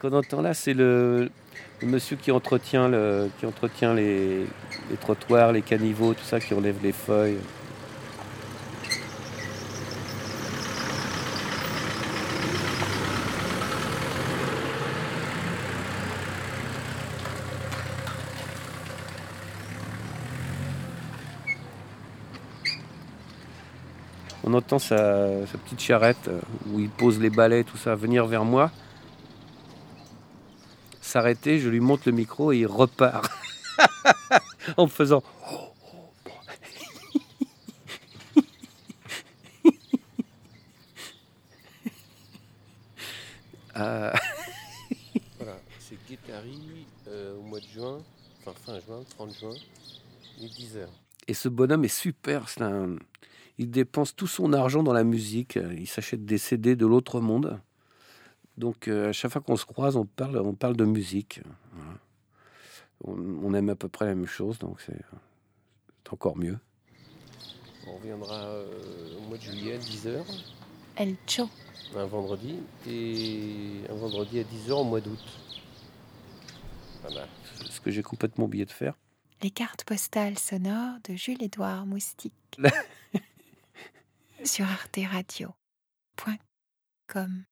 Ce qu'on entend là, c'est le, monsieur qui entretient, les trottoirs, les caniveaux, tout ça, qui enlève les feuilles. On entend sa, sa petite charrette euh, où il pose les balais, tout ça, venir vers moi. S'arrêter, je lui monte le micro et il repart. en me faisant. Ah. voilà, c'est Guettari euh, au mois de juin, enfin fin juin, 30 juin, il est 10 heures. Et ce bonhomme est super, c'est un, il dépense tout son argent dans la musique. Il s'achète des CD de l'autre monde. Donc euh, à chaque fois qu'on se croise, on parle, on parle de musique. Voilà. On, on aime à peu près la même chose, donc c'est encore mieux. On reviendra euh, au mois de juillet, 10h, El Cho. un vendredi, et un vendredi à 10h au mois d'août. Voilà. Ce que j'ai complètement oublié de faire. Les cartes postales sonores de Jules-Édouard Moustique. sur arteradio.com.